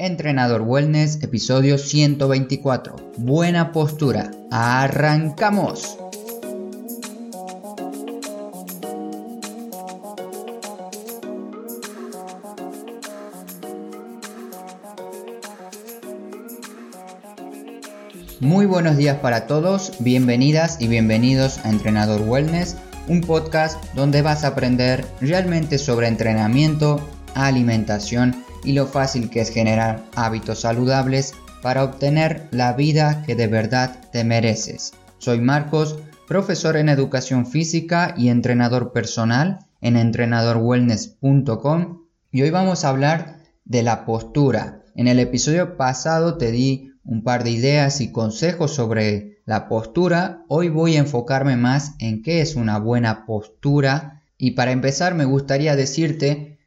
Entrenador Wellness, episodio 124. Buena postura. ¡Arrancamos! Muy buenos días para todos, bienvenidas y bienvenidos a Entrenador Wellness, un podcast donde vas a aprender realmente sobre entrenamiento, alimentación y lo fácil que es generar hábitos saludables para obtener la vida que de verdad te mereces. Soy Marcos, profesor en educación física y entrenador personal en entrenadorwellness.com y hoy vamos a hablar de la postura. En el episodio pasado te di un par de ideas y consejos sobre la postura. Hoy voy a enfocarme más en qué es una buena postura y para empezar me gustaría decirte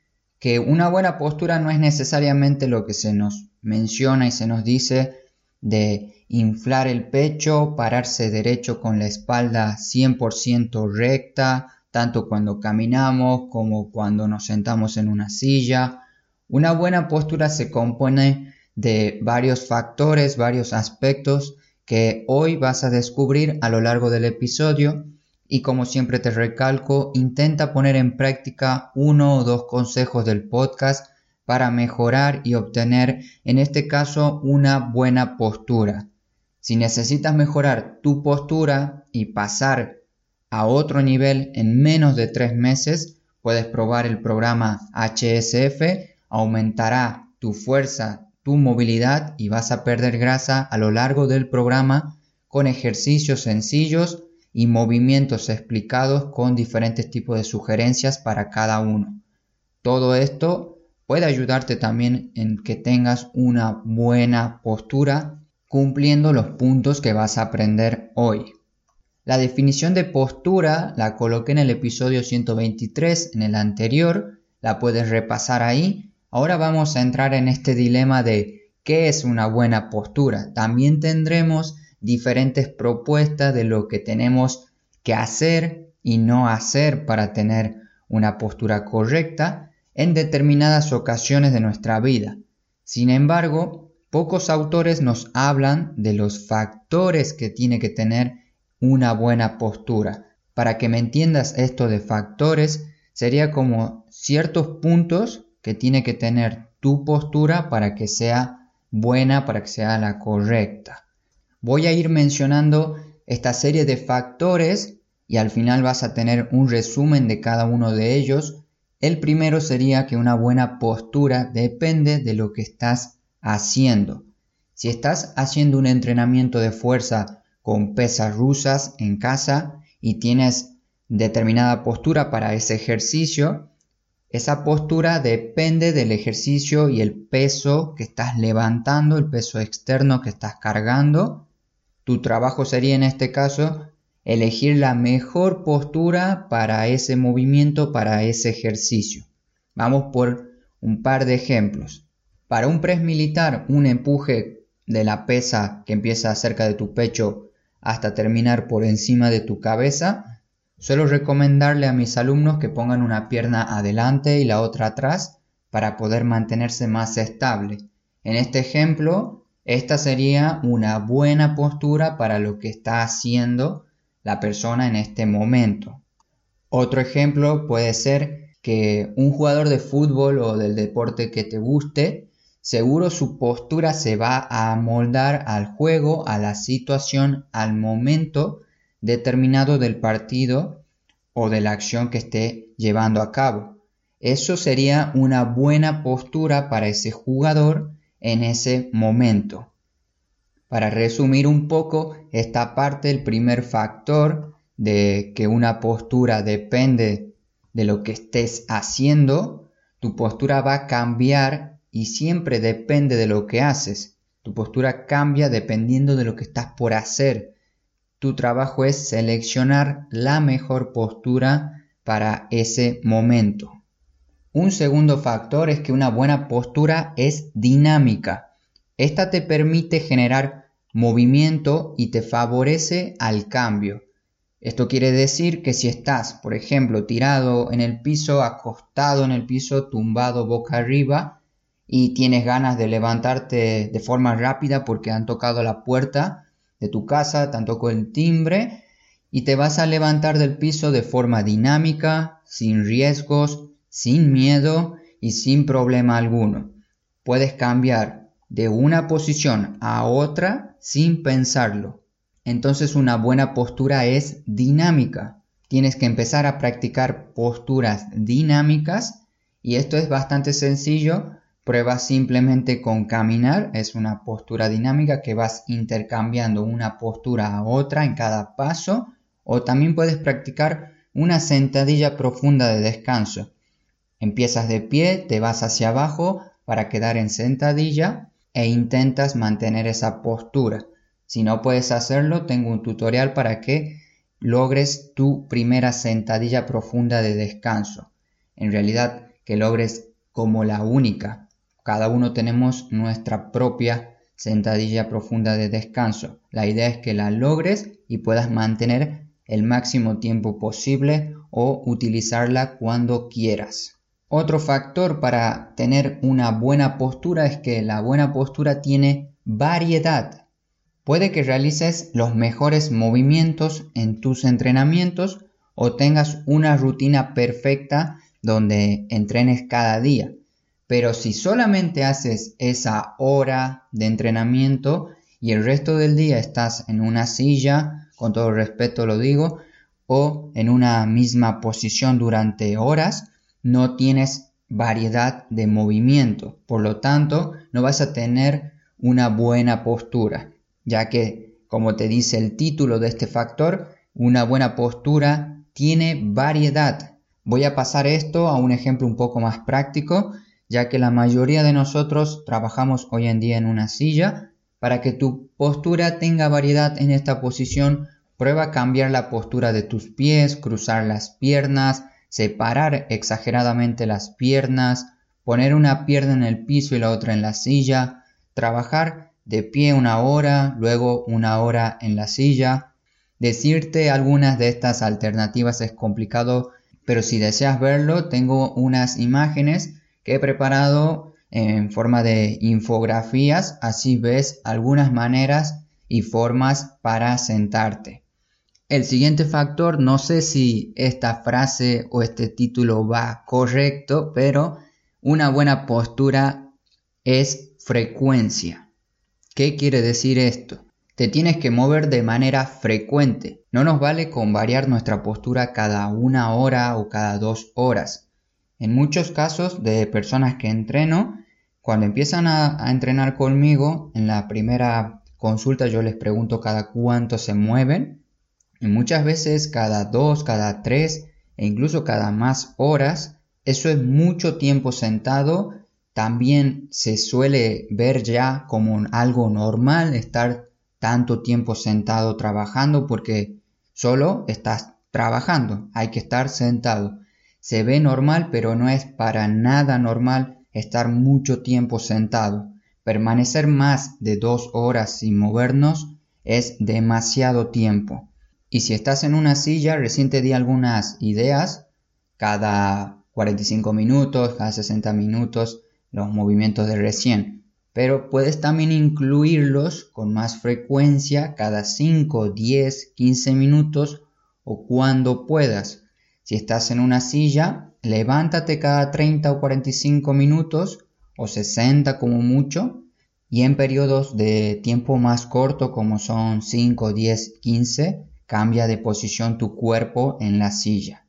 que una buena postura no es necesariamente lo que se nos menciona y se nos dice de inflar el pecho, pararse derecho con la espalda 100% recta, tanto cuando caminamos como cuando nos sentamos en una silla. Una buena postura se compone de varios factores, varios aspectos que hoy vas a descubrir a lo largo del episodio y como siempre te recalco, intenta poner en práctica uno o dos consejos del podcast para mejorar y obtener, en este caso, una buena postura. Si necesitas mejorar tu postura y pasar a otro nivel en menos de tres meses, puedes probar el programa HSF, aumentará tu fuerza, tu movilidad y vas a perder grasa a lo largo del programa con ejercicios sencillos y movimientos explicados con diferentes tipos de sugerencias para cada uno. Todo esto puede ayudarte también en que tengas una buena postura cumpliendo los puntos que vas a aprender hoy. La definición de postura la coloqué en el episodio 123, en el anterior, la puedes repasar ahí. Ahora vamos a entrar en este dilema de qué es una buena postura. También tendremos diferentes propuestas de lo que tenemos que hacer y no hacer para tener una postura correcta en determinadas ocasiones de nuestra vida. Sin embargo, pocos autores nos hablan de los factores que tiene que tener una buena postura. Para que me entiendas esto de factores, sería como ciertos puntos que tiene que tener tu postura para que sea buena, para que sea la correcta. Voy a ir mencionando esta serie de factores y al final vas a tener un resumen de cada uno de ellos. El primero sería que una buena postura depende de lo que estás haciendo. Si estás haciendo un entrenamiento de fuerza con pesas rusas en casa y tienes determinada postura para ese ejercicio, esa postura depende del ejercicio y el peso que estás levantando, el peso externo que estás cargando tu trabajo sería en este caso elegir la mejor postura para ese movimiento, para ese ejercicio. Vamos por un par de ejemplos. Para un press militar, un empuje de la pesa que empieza cerca de tu pecho hasta terminar por encima de tu cabeza, suelo recomendarle a mis alumnos que pongan una pierna adelante y la otra atrás para poder mantenerse más estable. En este ejemplo, esta sería una buena postura para lo que está haciendo la persona en este momento. Otro ejemplo puede ser que un jugador de fútbol o del deporte que te guste, seguro su postura se va a amoldar al juego, a la situación, al momento determinado del partido o de la acción que esté llevando a cabo. Eso sería una buena postura para ese jugador en ese momento. Para resumir un poco esta parte, el primer factor de que una postura depende de lo que estés haciendo, tu postura va a cambiar y siempre depende de lo que haces. Tu postura cambia dependiendo de lo que estás por hacer. Tu trabajo es seleccionar la mejor postura para ese momento. Un segundo factor es que una buena postura es dinámica. Esta te permite generar movimiento y te favorece al cambio. Esto quiere decir que si estás, por ejemplo, tirado en el piso, acostado en el piso, tumbado boca arriba, y tienes ganas de levantarte de forma rápida porque han tocado la puerta de tu casa, te tocó el timbre y te vas a levantar del piso de forma dinámica, sin riesgos, sin miedo y sin problema alguno. Puedes cambiar de una posición a otra sin pensarlo. Entonces una buena postura es dinámica. Tienes que empezar a practicar posturas dinámicas y esto es bastante sencillo Prueba simplemente con caminar, es una postura dinámica que vas intercambiando una postura a otra en cada paso o también puedes practicar una sentadilla profunda de descanso. Empiezas de pie, te vas hacia abajo para quedar en sentadilla e intentas mantener esa postura. Si no puedes hacerlo, tengo un tutorial para que logres tu primera sentadilla profunda de descanso. En realidad, que logres como la única cada uno tenemos nuestra propia sentadilla profunda de descanso. La idea es que la logres y puedas mantener el máximo tiempo posible o utilizarla cuando quieras. Otro factor para tener una buena postura es que la buena postura tiene variedad. Puede que realices los mejores movimientos en tus entrenamientos o tengas una rutina perfecta donde entrenes cada día. Pero si solamente haces esa hora de entrenamiento y el resto del día estás en una silla, con todo respeto lo digo, o en una misma posición durante horas, no tienes variedad de movimiento. Por lo tanto, no vas a tener una buena postura, ya que, como te dice el título de este factor, una buena postura tiene variedad. Voy a pasar esto a un ejemplo un poco más práctico ya que la mayoría de nosotros trabajamos hoy en día en una silla. Para que tu postura tenga variedad en esta posición, prueba a cambiar la postura de tus pies, cruzar las piernas, separar exageradamente las piernas, poner una pierna en el piso y la otra en la silla, trabajar de pie una hora, luego una hora en la silla. Decirte algunas de estas alternativas es complicado, pero si deseas verlo, tengo unas imágenes que he preparado en forma de infografías, así ves algunas maneras y formas para sentarte. El siguiente factor, no sé si esta frase o este título va correcto, pero una buena postura es frecuencia. ¿Qué quiere decir esto? Te tienes que mover de manera frecuente. No nos vale con variar nuestra postura cada una hora o cada dos horas. En muchos casos de personas que entreno, cuando empiezan a, entrenar conmigo, en la primera consulta yo les pregunto cada cuánto se mueven y muchas veces cada dos, cada tres e incluso cada más horas. Eso es mucho tiempo sentado. También se suele ver ya como algo normal estar tanto tiempo sentado trabajando porque solo estás trabajando, hay que estar sentado. Se ve normal, pero no es para nada normal estar mucho tiempo sentado. Permanecer más de dos horas sin movernos es demasiado tiempo. Y si estás en una silla, recién te di algunas ideas, cada 45 minutos, cada 60 minutos, los movimientos de recién. Pero puedes también incluirlos con más frecuencia, cada 5, 10, 15 minutos o cuando puedas. Si estás en una silla, levántate cada 30 o 45 minutos o 60 como mucho y en periodos de tiempo más corto como son 5, 10, 15, cambia de posición tu cuerpo en la silla.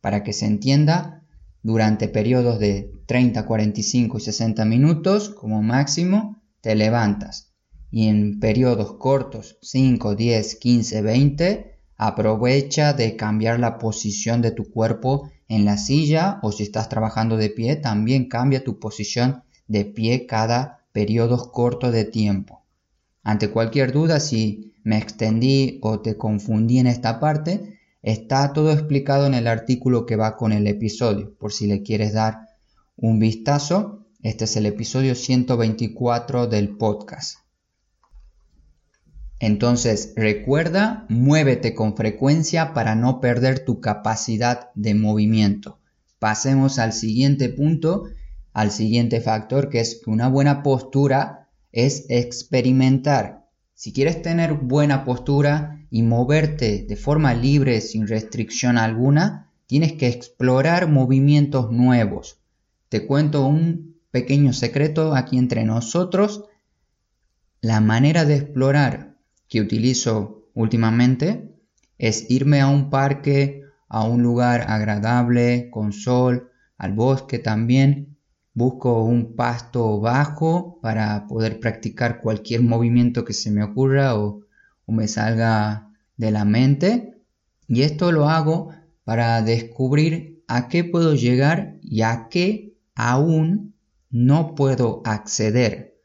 Para que se entienda, durante periodos de 30, 45 y 60 minutos como máximo, te levantas. Y en periodos cortos, 5, 10, 15, 20, Aprovecha de cambiar la posición de tu cuerpo en la silla o si estás trabajando de pie, también cambia tu posición de pie cada periodo corto de tiempo. Ante cualquier duda, si me extendí o te confundí en esta parte, está todo explicado en el artículo que va con el episodio, por si le quieres dar un vistazo. Este es el episodio 124 del podcast. Entonces, recuerda, muévete con frecuencia para no perder tu capacidad de movimiento. Pasemos al siguiente punto. al siguiente factor que es que una buena postura es experimentar. Si quieres tener buena postura y moverte de forma libre sin restricción alguna, tienes que explorar movimientos nuevos. Te cuento un pequeño secreto aquí entre nosotros. La manera de explorar que utilizo últimamente es irme a un parque, a un lugar agradable, con sol, al bosque también. Busco un pasto bajo para poder practicar cualquier movimiento que se me ocurra o, me salga de la mente. Y esto lo hago para descubrir a qué puedo llegar y a qué aún no puedo acceder.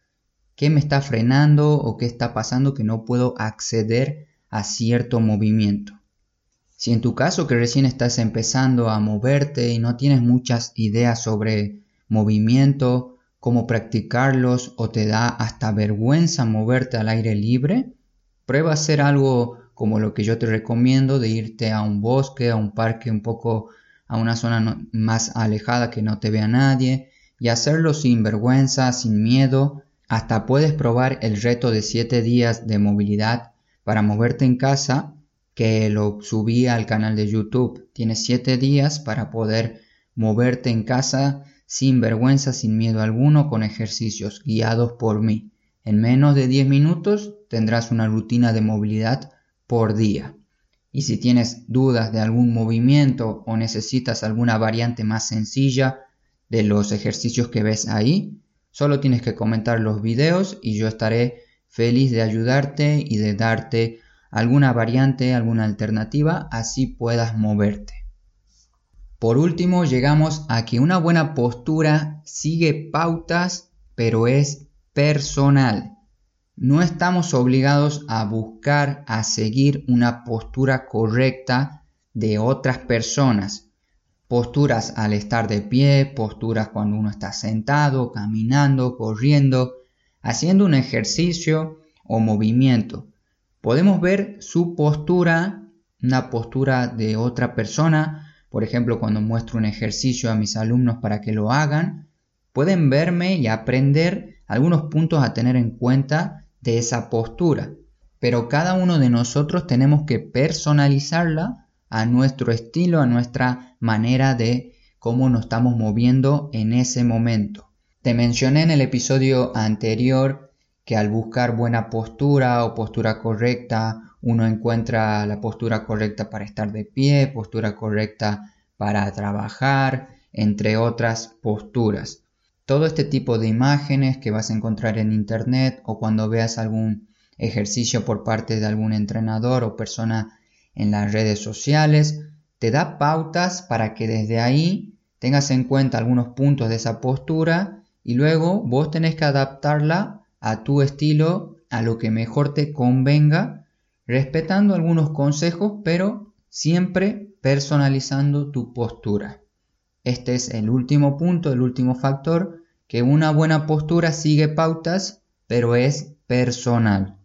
¿Qué me está frenando o qué está pasando que no puedo acceder a cierto movimiento? Si en tu caso que recién estás empezando a moverte y no tienes muchas ideas sobre movimiento, cómo practicarlos o te da hasta vergüenza moverte al aire libre, prueba a hacer algo como lo que yo te recomiendo de irte a un bosque, a un parque un poco a una zona más alejada que no te vea nadie y hacerlo sin vergüenza, sin miedo. Hasta puedes probar el reto de 7 días de movilidad para moverte en casa que lo subí al canal de YouTube. Tienes 7 días para poder moverte en casa sin vergüenza, sin miedo alguno, con ejercicios guiados por mí. En menos de 10 minutos tendrás una rutina de movilidad por día. Y si tienes dudas de algún movimiento o necesitas alguna variante más sencilla de los ejercicios que ves ahí, solo tienes que comentar los videos y yo estaré feliz de ayudarte y de darte alguna variante, alguna alternativa, así puedas moverte. Por último, llegamos a que una buena postura sigue pautas, pero es personal. No estamos obligados a buscar, a seguir una postura correcta de otras personas. Posturas al estar de pie, posturas cuando uno está sentado, caminando, corriendo, haciendo un ejercicio o movimiento. Podemos ver su postura, una postura de otra persona, por ejemplo, cuando muestro un ejercicio a mis alumnos para que lo hagan, pueden verme y aprender algunos puntos a tener en cuenta de esa postura. Pero cada uno de nosotros tenemos que personalizarla a nuestro estilo, a nuestra manera de cómo nos estamos moviendo en ese momento. Te mencioné en el episodio anterior que al buscar buena postura o postura correcta, uno encuentra la postura correcta para estar de pie, postura correcta para trabajar, entre otras posturas. Todo este tipo de imágenes que vas a encontrar en internet o cuando veas algún ejercicio por parte de algún entrenador o persona en las redes sociales, te da pautas para que desde ahí tengas en cuenta algunos puntos de esa postura y luego vos tenés que adaptarla a tu estilo, a lo que mejor te convenga, respetando algunos consejos, pero siempre personalizando tu postura. Este es el último punto, el último factor, que una buena postura sigue pautas, pero es personal.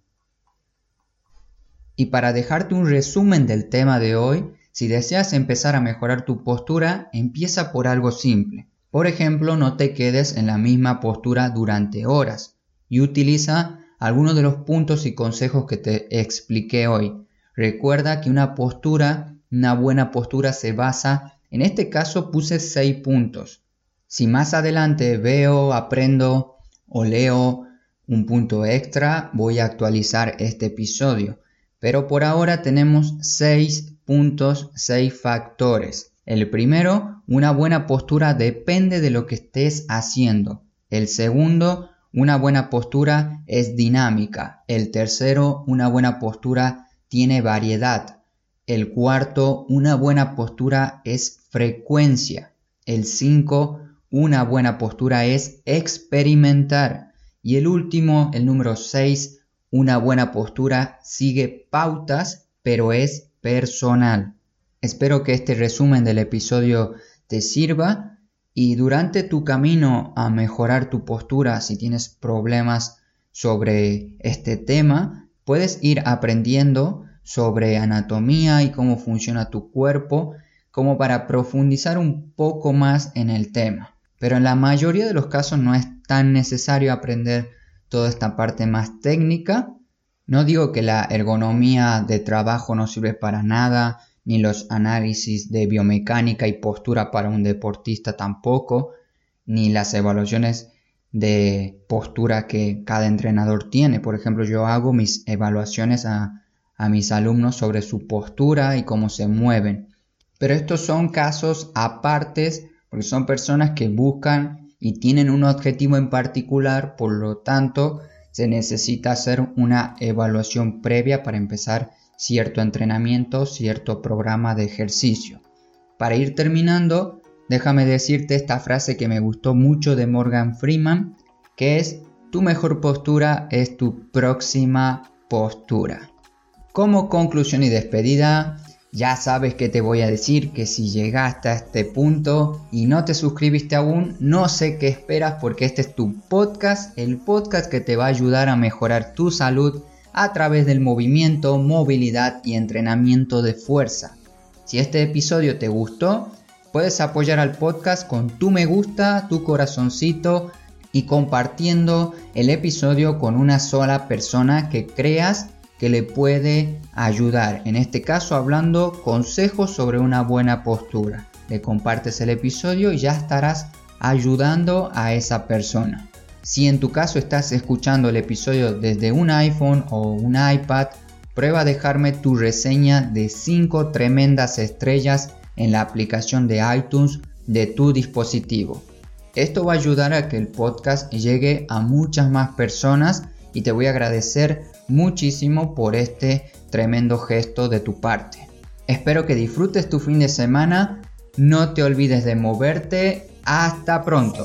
Y para dejarte un resumen del tema de hoy, si deseas empezar a mejorar tu postura, empieza por algo simple. Por ejemplo, no te quedes en la misma postura durante horas y utiliza algunos de los puntos y consejos que te expliqué hoy. Recuerda que una postura, una buena postura se basa, en este caso puse 6 puntos. Si más adelante veo, aprendo o leo un punto extra, voy a actualizar este episodio. Pero por ahora tenemos 6 puntos, 6 factores. El primero, una buena postura depende de lo que estés haciendo. El segundo, una buena postura es dinámica. El tercero, una buena postura tiene variedad. El cuarto, una buena postura es frecuencia. El cinco, una buena postura es experimentar. Y el último, el número seis, una buena postura sigue pautas, pero es personal. Espero que este resumen del episodio te sirva y durante tu camino a mejorar tu postura, si tienes problemas sobre este tema, puedes ir aprendiendo sobre anatomía y cómo funciona tu cuerpo, como para profundizar un poco más en el tema. pero en la mayoría de los casos no es tan necesario aprender toda esta parte más técnica. No digo que la ergonomía de trabajo no sirve para nada, ni los análisis de biomecánica y postura para un deportista tampoco, ni las evaluaciones de postura que cada entrenador tiene. Por ejemplo, yo hago mis evaluaciones a, mis alumnos sobre su postura y cómo se mueven. Pero estos son casos apartes porque son personas que buscan y tienen un objetivo en particular, por lo tanto se necesita hacer una evaluación previa para empezar cierto entrenamiento, cierto programa de ejercicio. Para ir terminando, déjame decirte esta frase que me gustó mucho de Morgan Freeman, que es, tu mejor postura es tu próxima postura. Como conclusión y despedida, ya sabes que te voy a decir que si llegaste a este punto y no te suscribiste aún, no sé qué esperas porque este es tu podcast, el podcast que te va a ayudar a mejorar tu salud a través del movimiento, movilidad y entrenamiento de fuerza. Si este episodio te gustó, Puedes apoyar al podcast con tu me gusta, tu corazoncito y compartiendo el episodio con una sola persona que creas que le puede ayudar. En este caso hablando consejos sobre una buena postura. Le compartes el episodio y ya estarás ayudando a esa persona. Si en tu caso estás escuchando el episodio desde un iPhone o un iPad, prueba a dejarme tu reseña de 5 tremendas estrellas en la aplicación de iTunes de tu dispositivo. Esto va a ayudar a que el podcast llegue a muchas más personas y te voy a agradecer muchísimo por este tremendo gesto de tu parte. Espero que disfrutes tu fin de semana, no te olvides de moverte, hasta pronto.